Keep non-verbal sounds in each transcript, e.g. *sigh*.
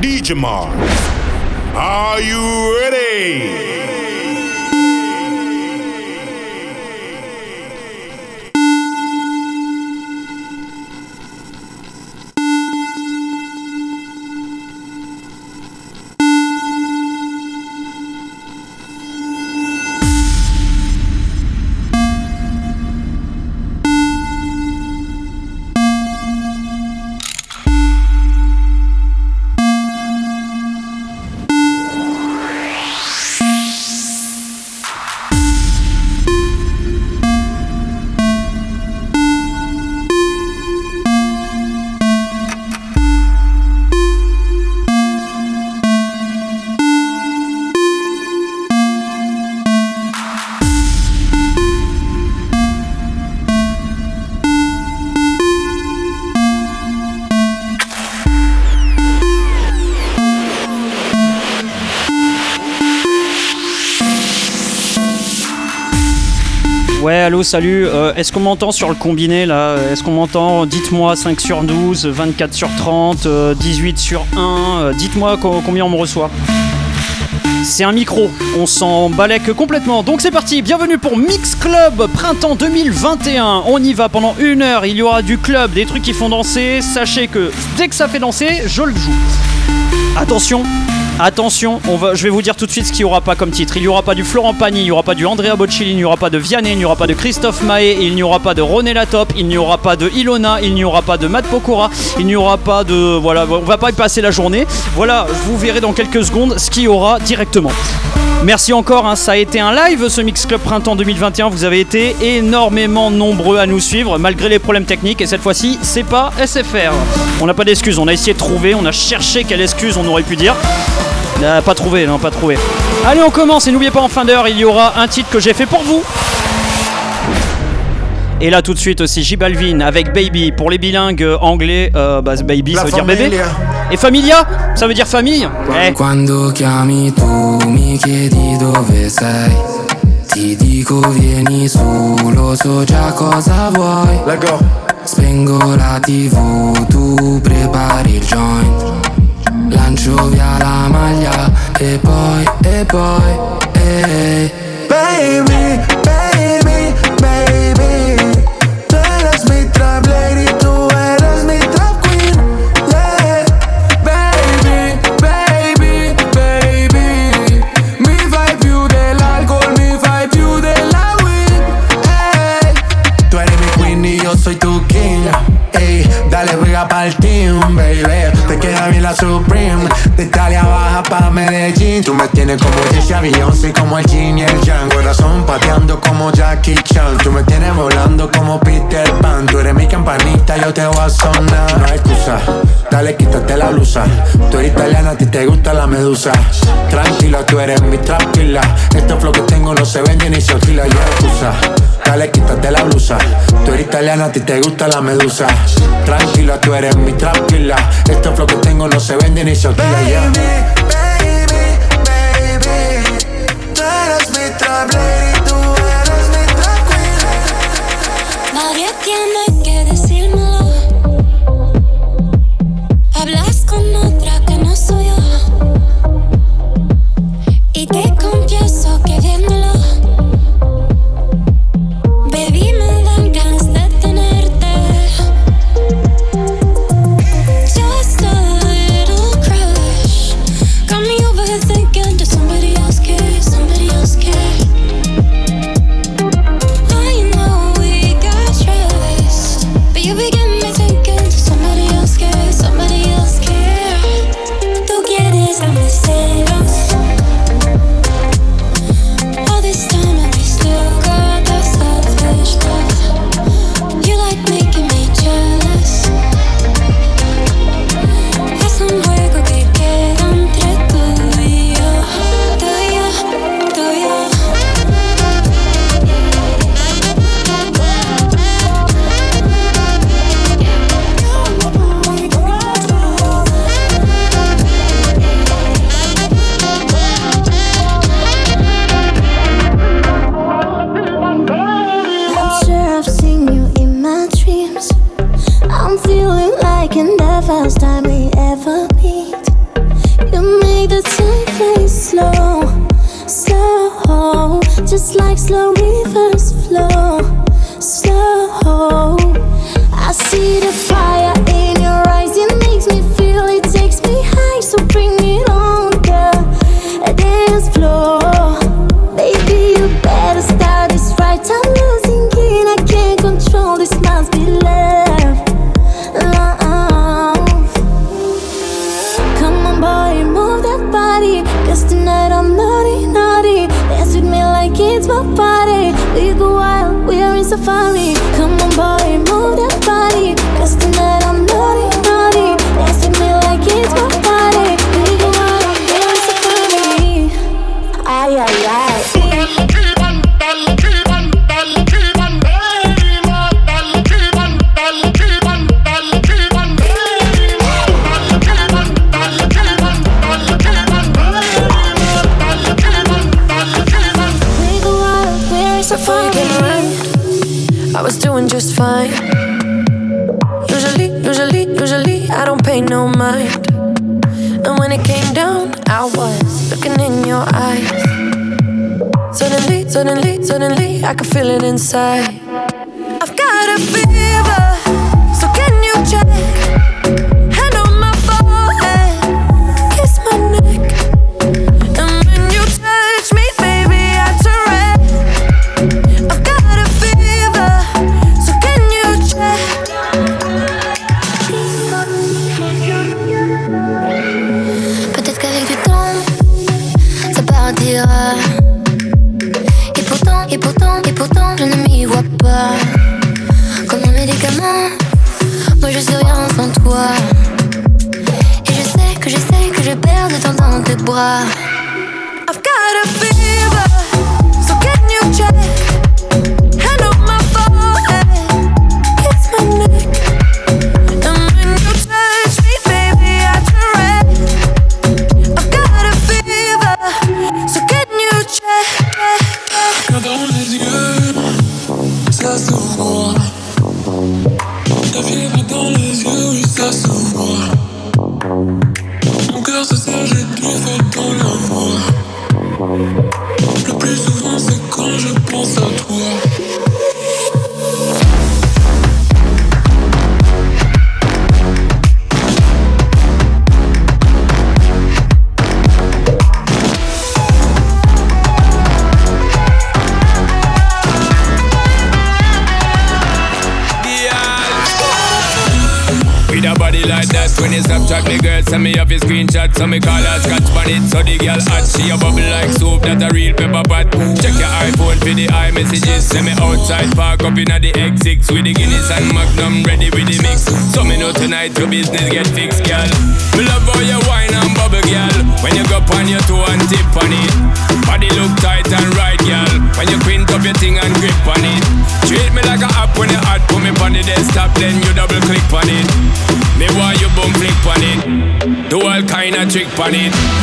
DJ Mars. Are you ready? Salut. Euh, est-ce qu'on m'entend sur le combiné là Est-ce qu'on m'entend Dites-moi 5 sur 12, 24 sur 30, 18 euh, sur 1. Euh, dites-moi combien on me reçoit. C'est un micro, on s'en balèque complètement. Donc c'est parti, bienvenue pour Mix Club Printemps 2021. On y va pendant une heure, il y aura du club, des trucs qui font danser. Sachez que dès que ça fait danser, je le joue. Attention, Attention, je vais vous dire tout de suite ce qu'il n'y aura pas comme titre. Il n'y aura pas du Florent Pagny, il n'y aura pas du Andrea Bocelli, il n'y aura pas de Vianney, il n'y aura pas de Christophe Mahé, il n'y aura pas de René Latop, il n'y aura pas de Ilona, il n'y aura pas de Matt Pokora, il n'y aura pas de. Voilà, on va pas y passer la journée. Voilà, vous verrez dans quelques secondes ce qu'il y aura directement. Merci encore, hein. ça a été un live ce Mix Club Printemps 2021. Vous avez été énormément nombreux à nous suivre malgré les problèmes techniques. Et cette fois-ci, c'est pas SFR. On n'a pas d'excuses, on a essayé de trouver, on a cherché quelle excuse on aurait pu dire. Ah, pas trouvé, non, pas trouvé. Allez, on commence et n'oubliez pas en fin d'heure, il y aura un titre que j'ai fait pour vous. Et là tout de suite aussi J Balvin avec Baby pour les bilingues anglais. Euh, bah, baby ça veut dire bébé. Et Familia ça veut dire famille. Eh. Quando chiami tu mi chiedi dove sei. Ti dico vieni su, lo so già cosa vuoi. Spengo la tv, tu prepari il joint. Lancio via la maglia e poi, e poi, e Baby, baby, Supreme. De Italia baja pa' Medellín. Tú me tienes como Jesse Beyoncé Como el Jin y el Yang. Corazón pateando como Jackie Chan. Tú me tienes volando como Peter Pan. Tú eres mi campanita, yo te voy a sonar. No hay excusa, dale quítate la blusa. Tú eres italiana, a ti te gusta la medusa. Tranquila, tú eres mi tranquila. Este flow que tengo no se vende ni se alquila Y excusa, dale quítate la blusa. Tú eres italiana, a ti te gusta la medusa. Tranquila, tú eres mi tranquila. Este flow que tengo no se vende ni se alquila Baby, baby, baby Tú eres mi your business get fixed, girl. We love all you wine and bubble, girl. When you go on your toe and tip on it. Body look tight and right, girl. When you print up your thing and grip on it. Treat me like a app when you hot, put me on the desktop, then you double click on it. Me want you boom click on it. Do all kind of trick on it.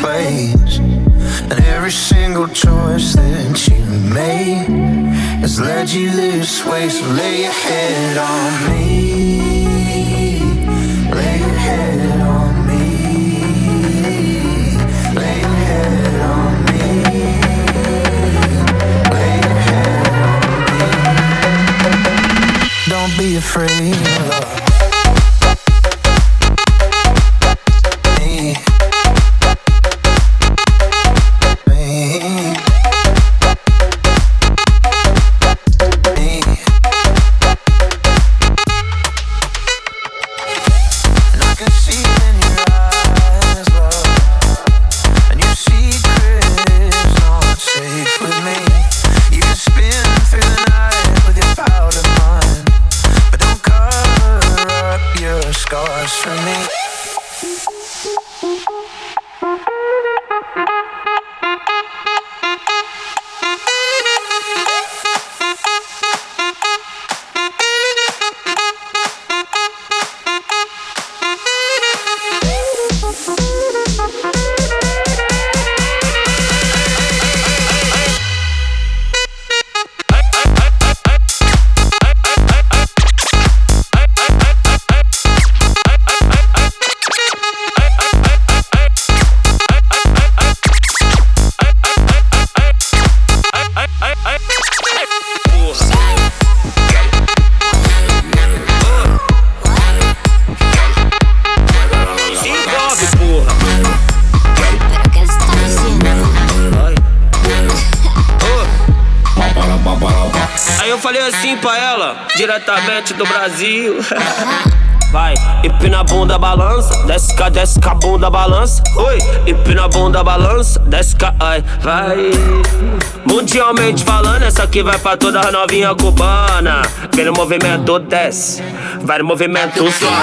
place. And every single choice that you made has led you this way. So lay your head on me. Lay your head on me. Lay your head on me. Lay your head on me. Don't be afraid of love. Brasil. *laughs* Vai, empina a bunda, balança. Desce cá, desce bunda, balança. Oi, empina a bunda, balança. Desce cá, ai, vai. Mundialmente falando, essa aqui vai pra toda novinha cubana. Vem no movimento, desce. Vai no movimento, sobe.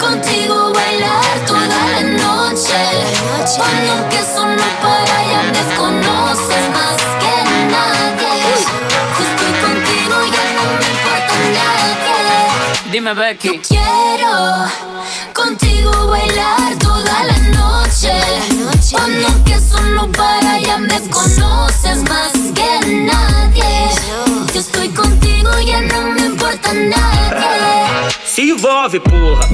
Contigo bailar toda la noche. Cuando que solo para ya desconoces más Dime, Becky. quiero contigo bailar toda la noche. Cuando que solo para ya me desconoces más que nadie. Yo estoy contigo, ya no me importa nadie. Se envolve, porra.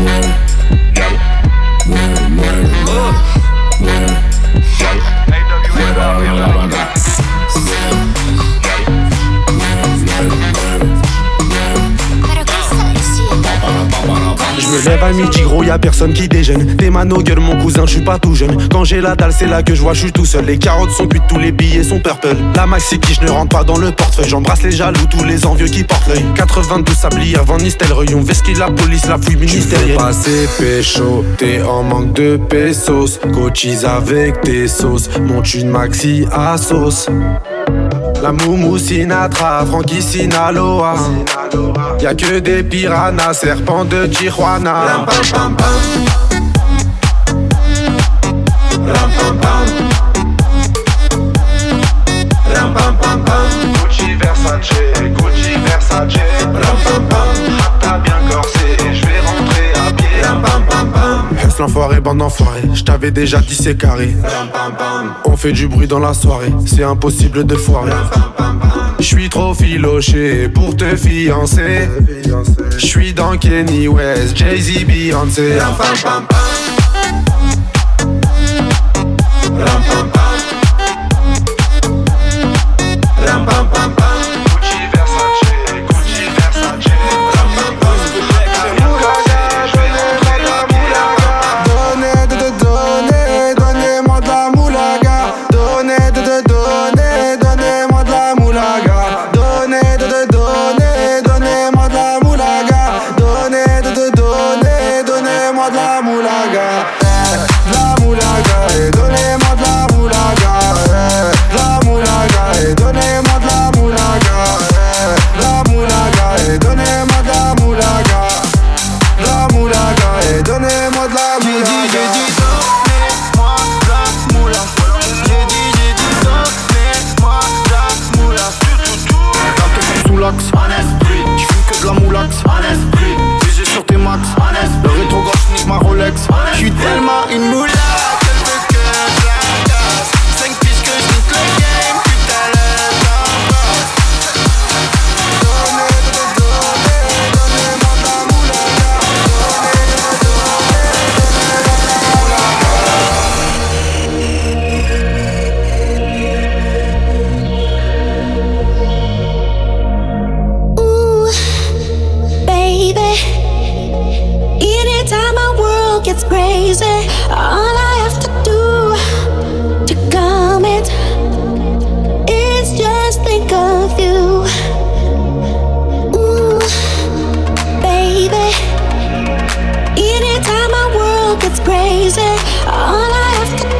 Oh. Je me lève à midi, gros, y'a personne qui déjeune. T'es ma gueule, mon cousin, je suis pas tout jeune. Quand j'ai la dalle, c'est là que je vois, je suis tout seul. Les carottes sont cuites, tous les billets sont purple. La maxi qui je ne rentre pas dans le portefeuille. J'embrasse les jaloux, tous les envieux qui portent l'œil. 82 sabliers avant Nistelrooy, on vesquille la police, la fouille ministérielle. Tu passer pécho, t'es en manque de pesos. Cochise avec tes sauces, monte une maxi à sauce. La Moumou Sinatra, Frankie Sinaloa. Y'a que des piranhas, serpents de Tijuana. Ram pam. Ram. Gucci Versace, Gucci Versace. Ram pam pam. T'as bien corsé, l'enfoiré, bande d'enfoirés. J't'avais déjà dit c'est carré. On fait du bruit dans la soirée, c'est impossible de foirer. Je suis trop filoché pour te fiancer. Je suis dans Kenny West, Jay-Z, Beyoncé. it's crazy. All I have to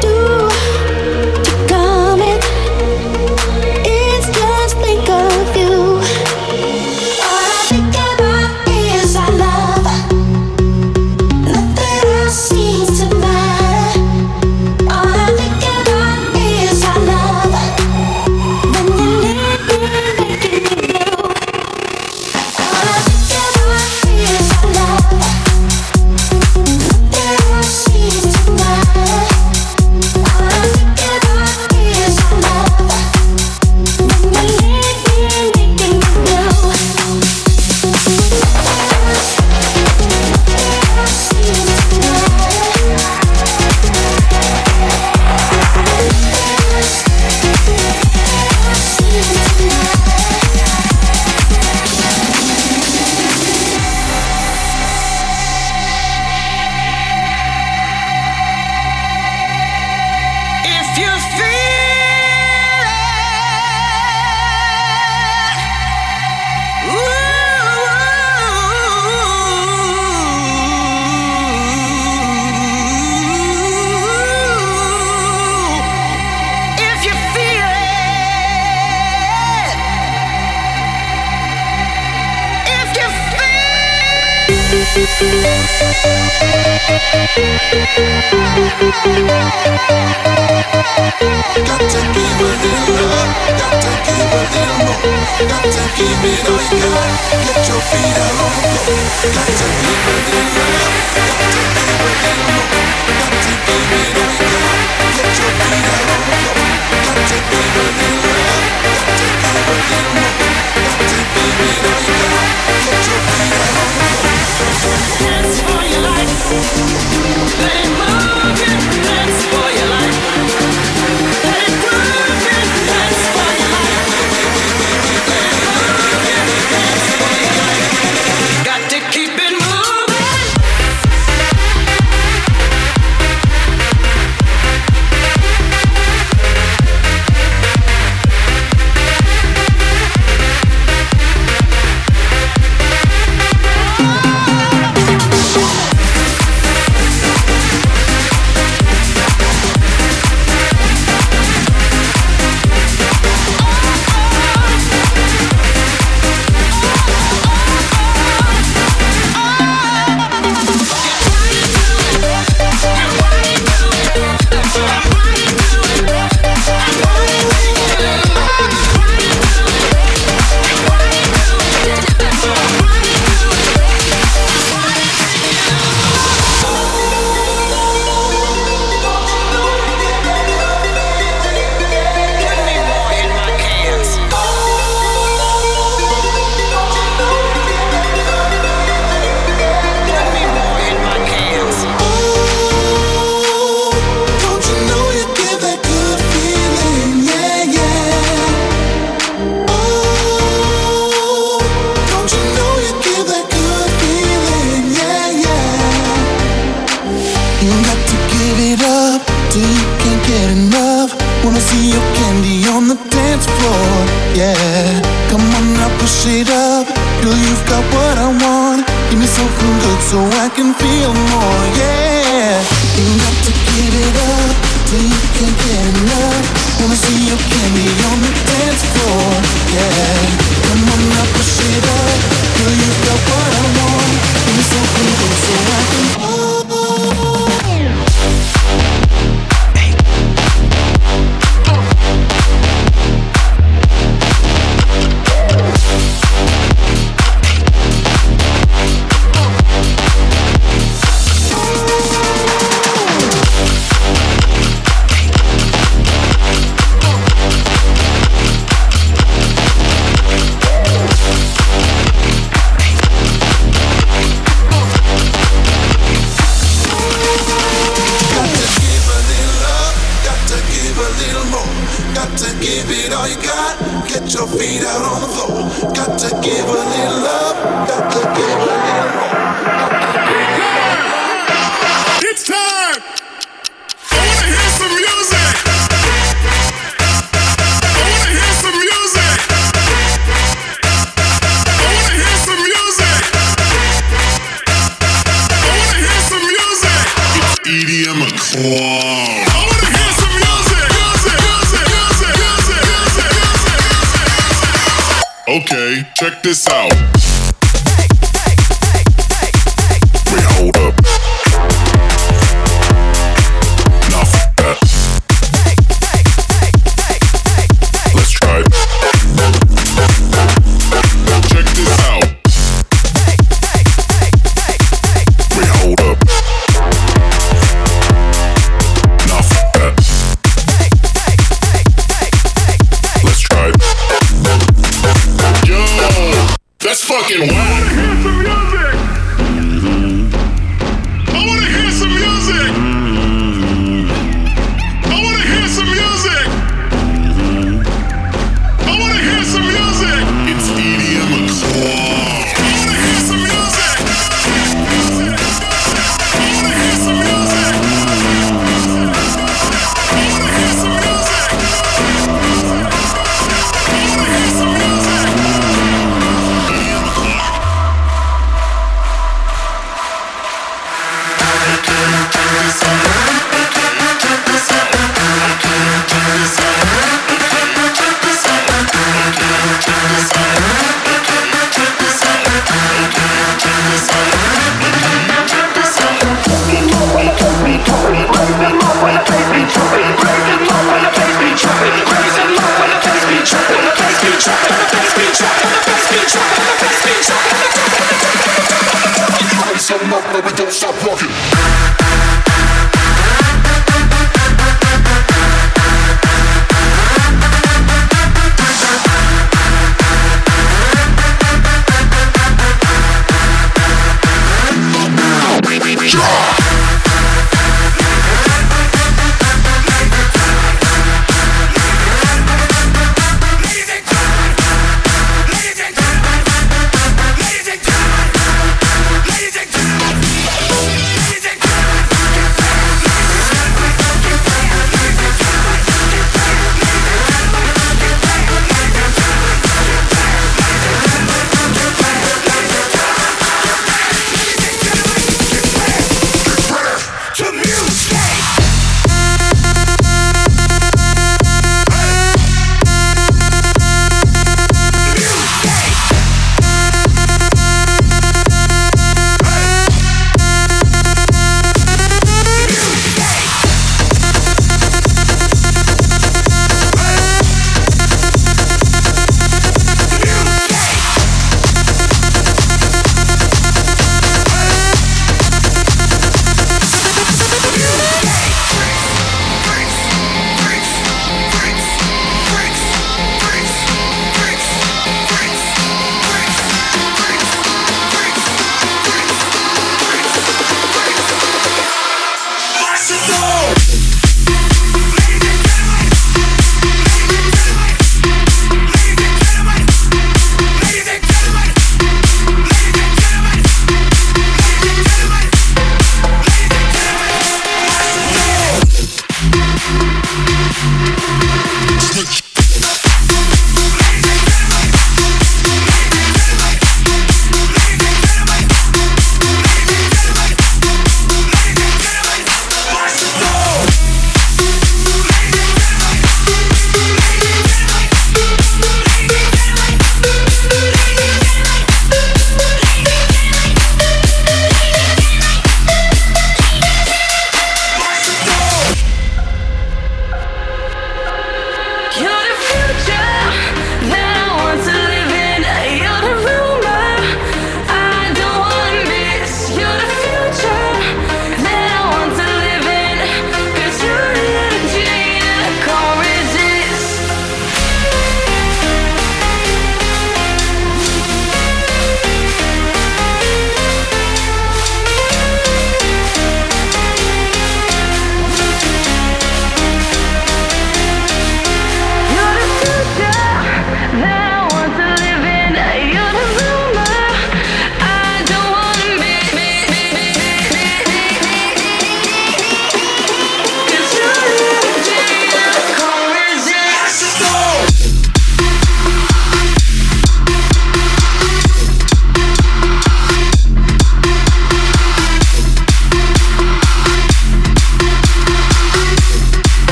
Can't get enough. Wanna see you candy on the dance floor, yeah.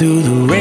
Through the rain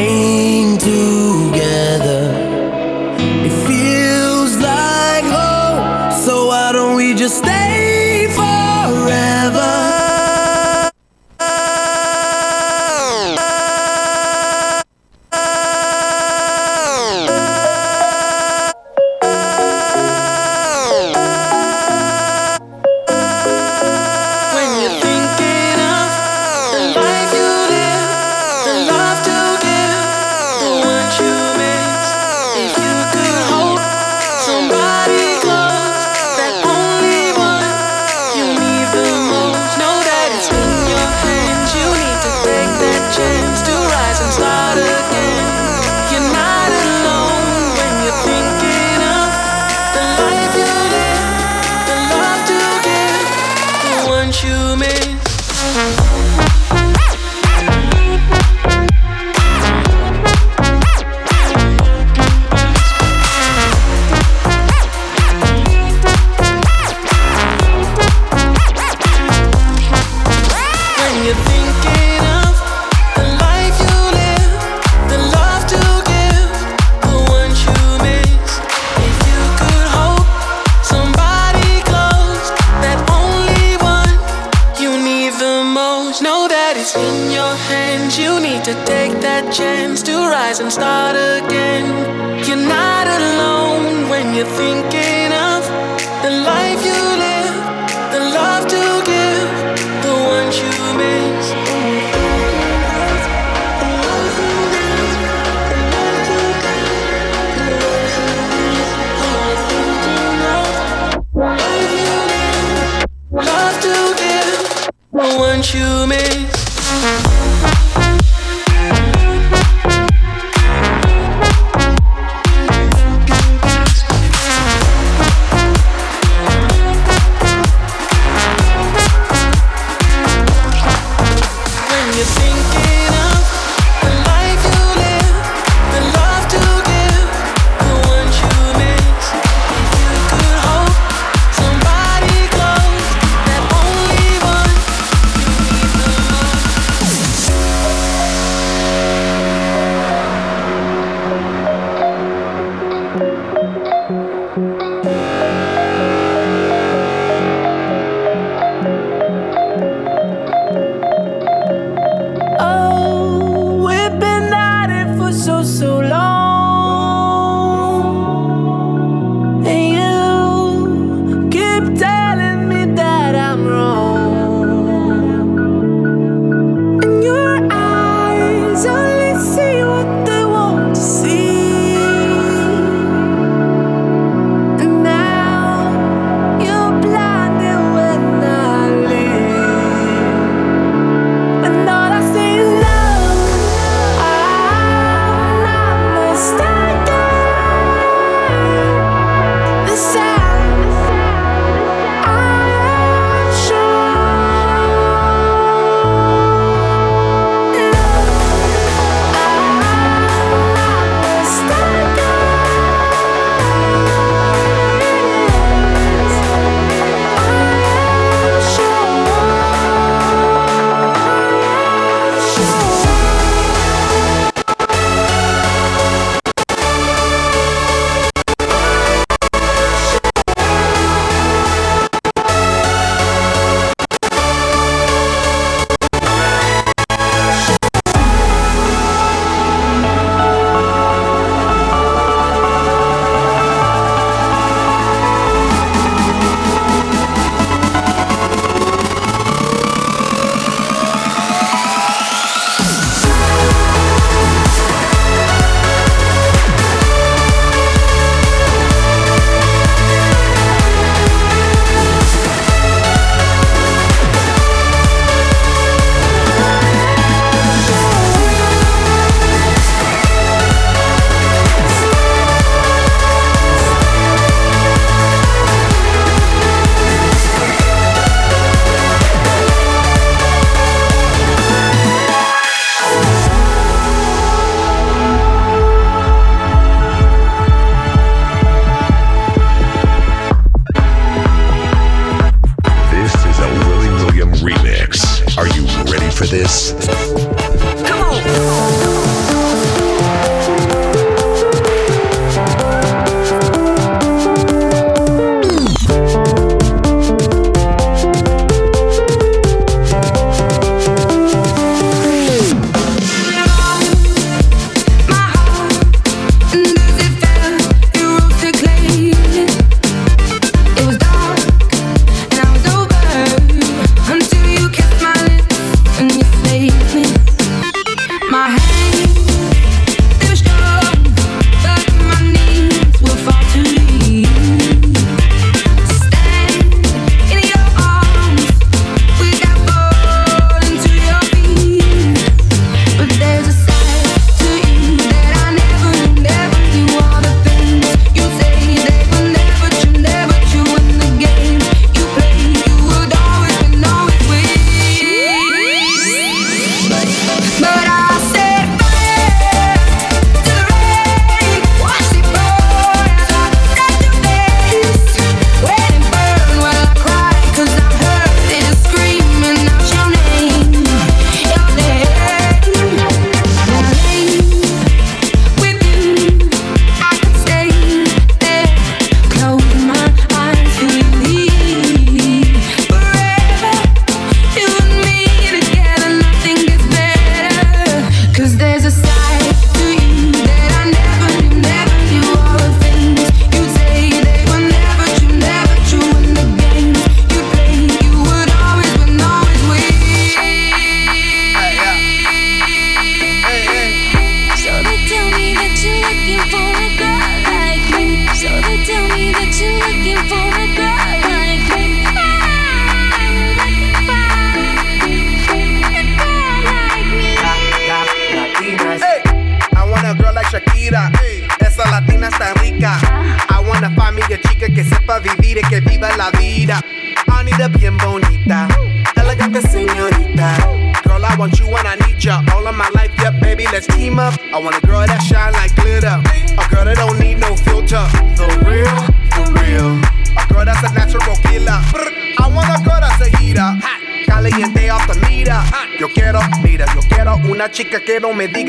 human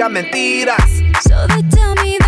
digan mentiras. So they tell me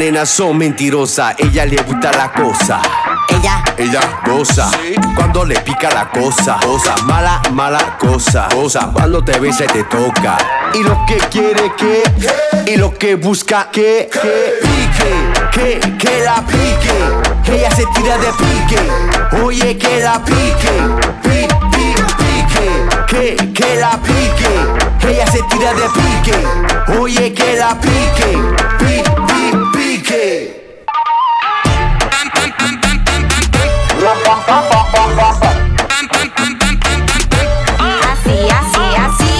nena son mentirosas, ella le gusta la cosa. Ella, ella goza cuando le pica la cosa. Cosa mala, mala cosa. Cosa cuando te besa y te toca. Y lo que quiere que, y lo que busca que, que pique, que, que la pique. Ella se tira de pique. Oye, que la pique. Pi, pi, pique, que, que la pique. Ella se tira de pique. Oye, que la pique. Pi, Así, así, así.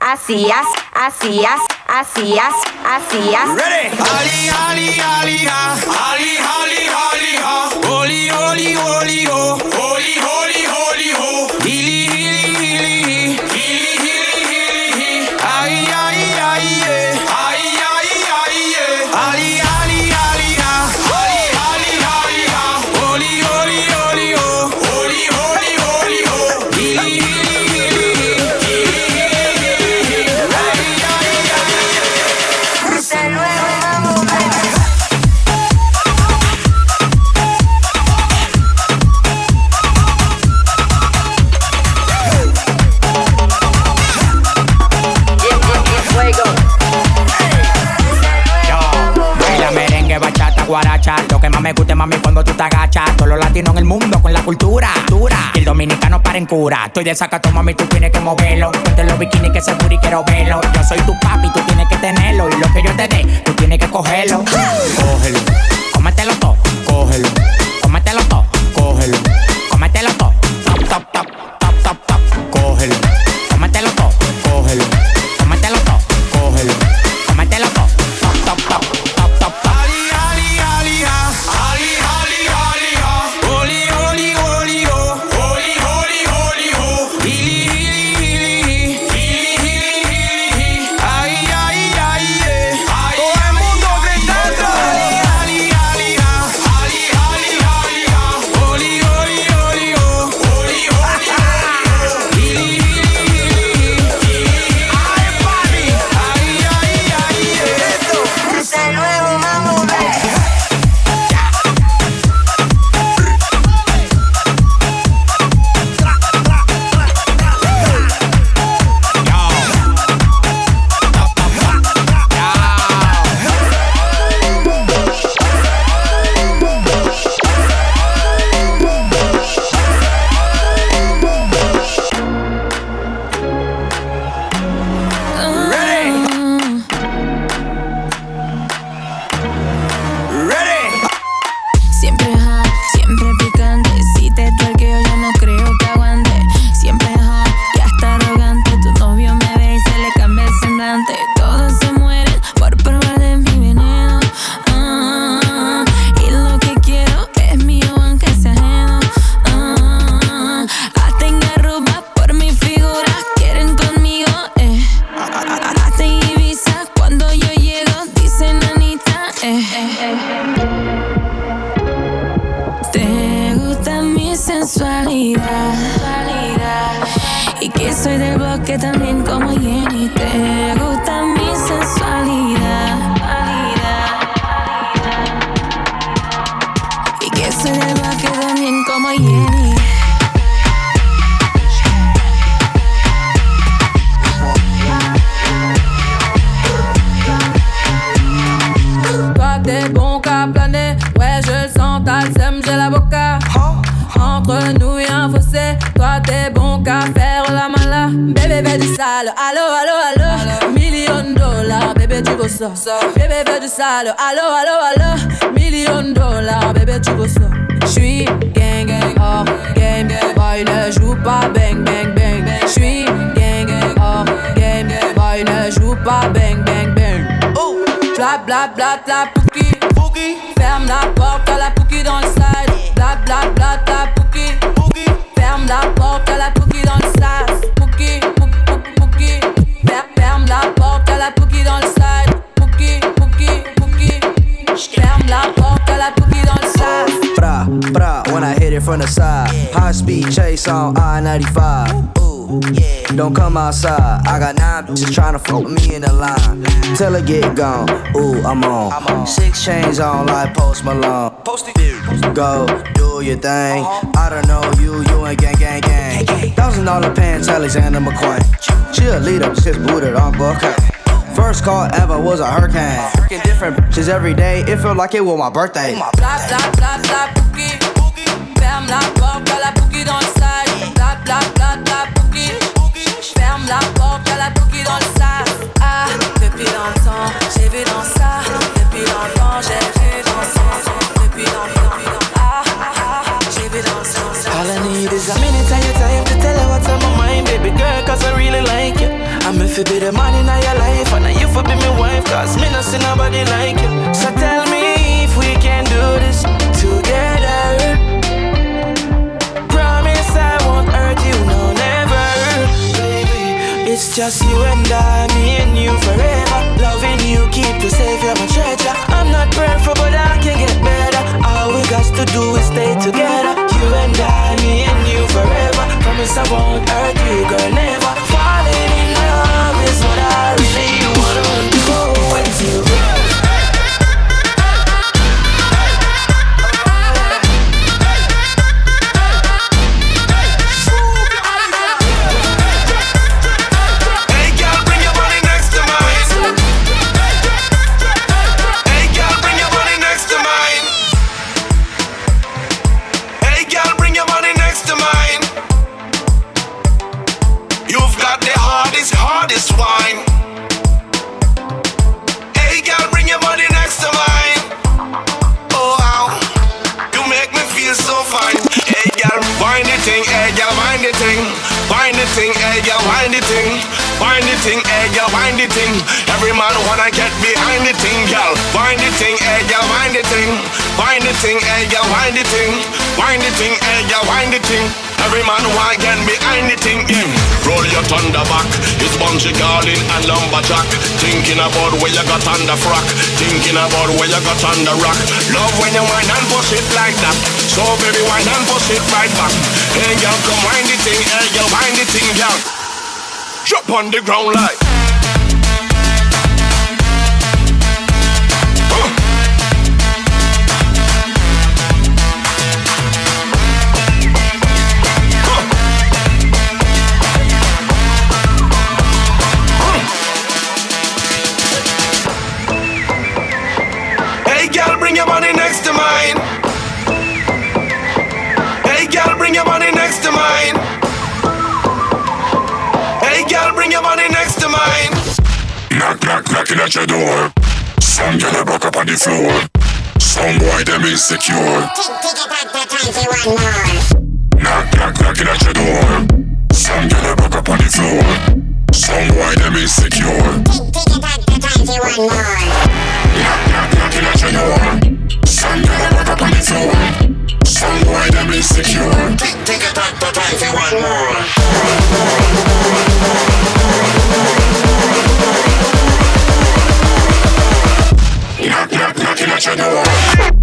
Así, así, así, así, así, así. Ready? Ali, ali, ali, ali, ali, ali, ali, oli, oli, oli, oh. Estoy de sacato, mami, tú tienes que moverlo. Ponte los bikinis que seguro y quiero verlo. Yo soy tu papi, tú tienes que tenerlo. Y lo que yo te dé, tú tienes que cogerlo. Cógelo, cómetelo todo, cógelo. Cómetelo todo, cógelo. Cómetelo todo, top, top, top. Outside. I got nine bitches trying to fuck me in the line. Till it get gone. Ooh, I'm on. I'm on. Six chains on like Post Malone. Go, do your thing. Uh-huh. I don't know you, you ain't gang, gang, gang. Thousand dollar pants, Alexander McQueen. Cheerleader, six booted on book. First call ever was a hurricane. Freaking different bitches every day. It felt like it was my birthday. Bla bla bla bla pouki Ferme la porte à la pouki dans le side Bla bla bla bla pouki Ferme la porte à la pouki dans le side Ah, depuis longtemps, j'ai vu dans ça Depuis longtemps, j'ai vu dans ça Depuis longtemps, ah, ah, j'ai vu dans ça All I need is a minute of your time to tell her what's on my mind, baby girl, cause I really like you. I'm if be the man in your life, and you for be my wife, cause me not see nobody like you. So tell me if we can do this together. It's just you and I, me and you forever. Loving you, keep you safe, you're my treasure. I'm not perfect, but I can get better. All we got to do is stay together. You and I, me and you forever. Promise I won't hurt you, girl, never. The thing, eh, wind the thing, hey girl, wind the thing, wind the thing, hey girl, wind the thing. Every man wanna get behind the thing, girl. Wind the thing, eh, hey girl, wind the thing, wind the thing, eh, hey girl, wind the thing, wind the thing, hey girl, wind the thing. Every man want get behind the yeah. Roll your thunder back, it's Bungie Garlin and Lumberjack. Thinking about where you got under frack, thinking about where you got under rock. Love when you whine and push it like that. So baby, whine and push it right back. Hey girl, come wind the thing, hey girl, wind the thing, girl. Drop on the ground like. Hey girl, bring your money next to mine. Hey girl, bring your money next to mine. Knock, knock, knocking at your door. Some girl broke up on the floor. Some boy them insecure. Knock, knock, knocking at your door. Some girl broke up on the floor. So why them insecure? Think about the times you want more. Knock, knock, knocking at. Some gotta work up on the floor. So why them insecure? Think about the times you want more. Knock, knock, knocking at your door.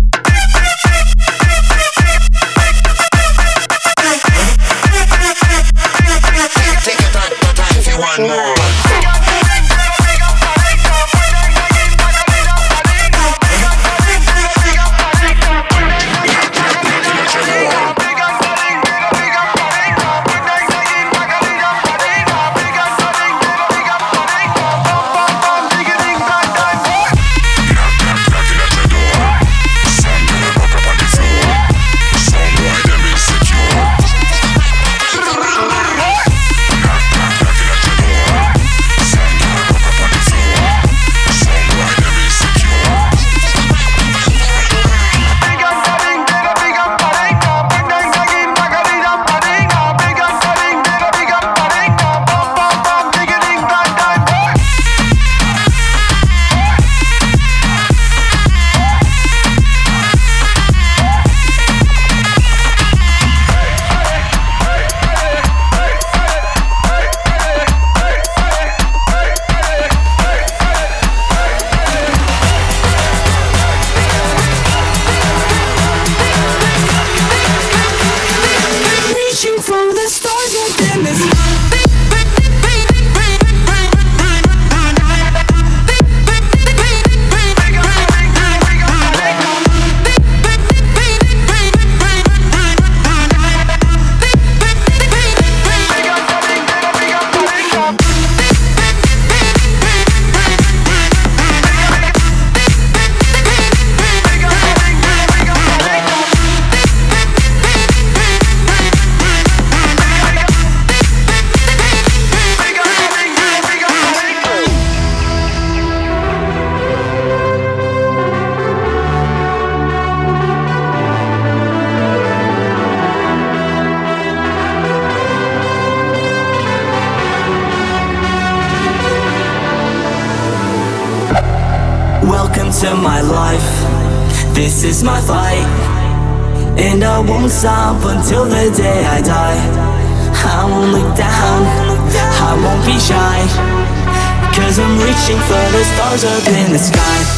one more. Welcome to my life. This is my fight. And I won't stop until the day I die. I won't look down. I won't be shy. Cause I'm reaching for the stars up in the sky.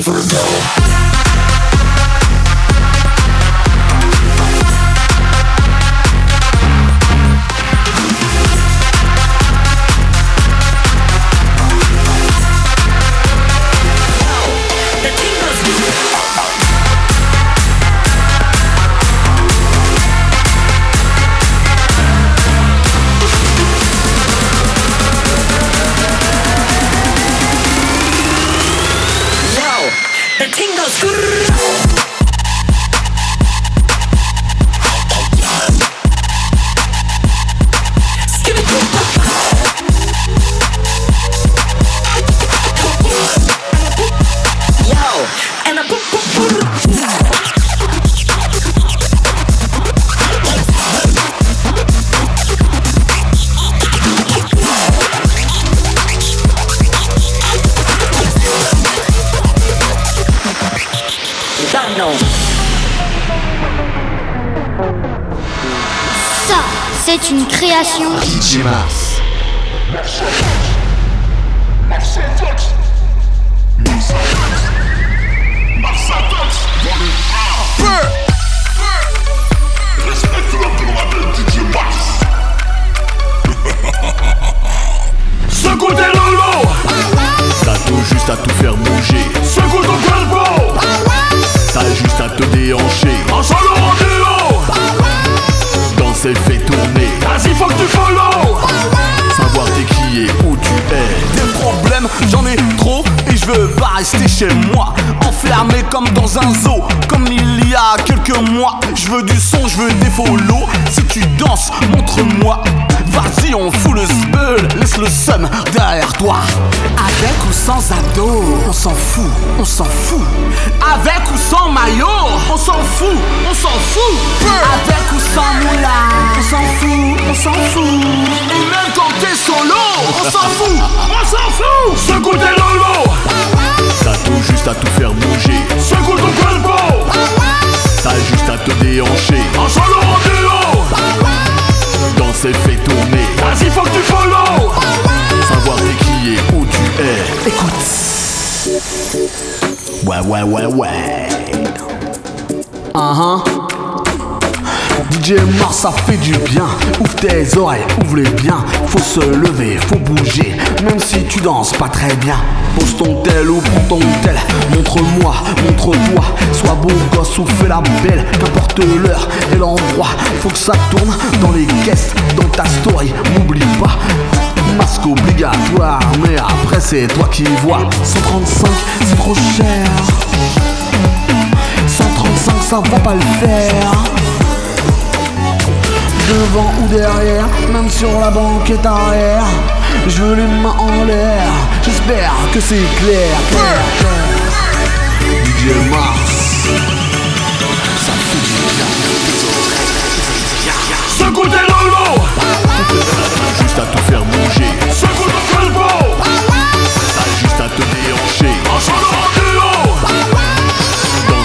flavor bill. Fout, on s'en fout. Ou même quand t'es solo, on s'en fout, *laughs* on s'en fout. Secoue tes lolos T'as tout juste à tout faire bouger Secoue ton cuerpo T'as juste à te déhancher En solo en duo Danser fait tourner Vas-y faut que tu follow Savoir t'es qui et où tu es Écoute. Ouais, ouais, ouais, ouais. Uh-huh. DJ Mars, ça fait du bien. Ouvre tes oreilles, ouvre-les bien. Faut se lever, faut bouger. Même si tu danses pas très bien. Pose ton tel ou prends ton tel. Montre-moi, montre-toi. Sois beau gosse ou fais la belle. Qu'importe l'heure et l'endroit. Faut que ça tourne dans les caisses, dans ta story. N'oublie pas. Masque obligatoire, mais après c'est toi qui vois. 135, c'est trop cher. 135, ça va pas le faire. Devant ou derrière, même sur la banquette arrière. Je veux les mains en l'air, j'espère que c'est clair, clair. DJ Mars. Ça Juste à faire juste à te déhancher. En chantant du Dans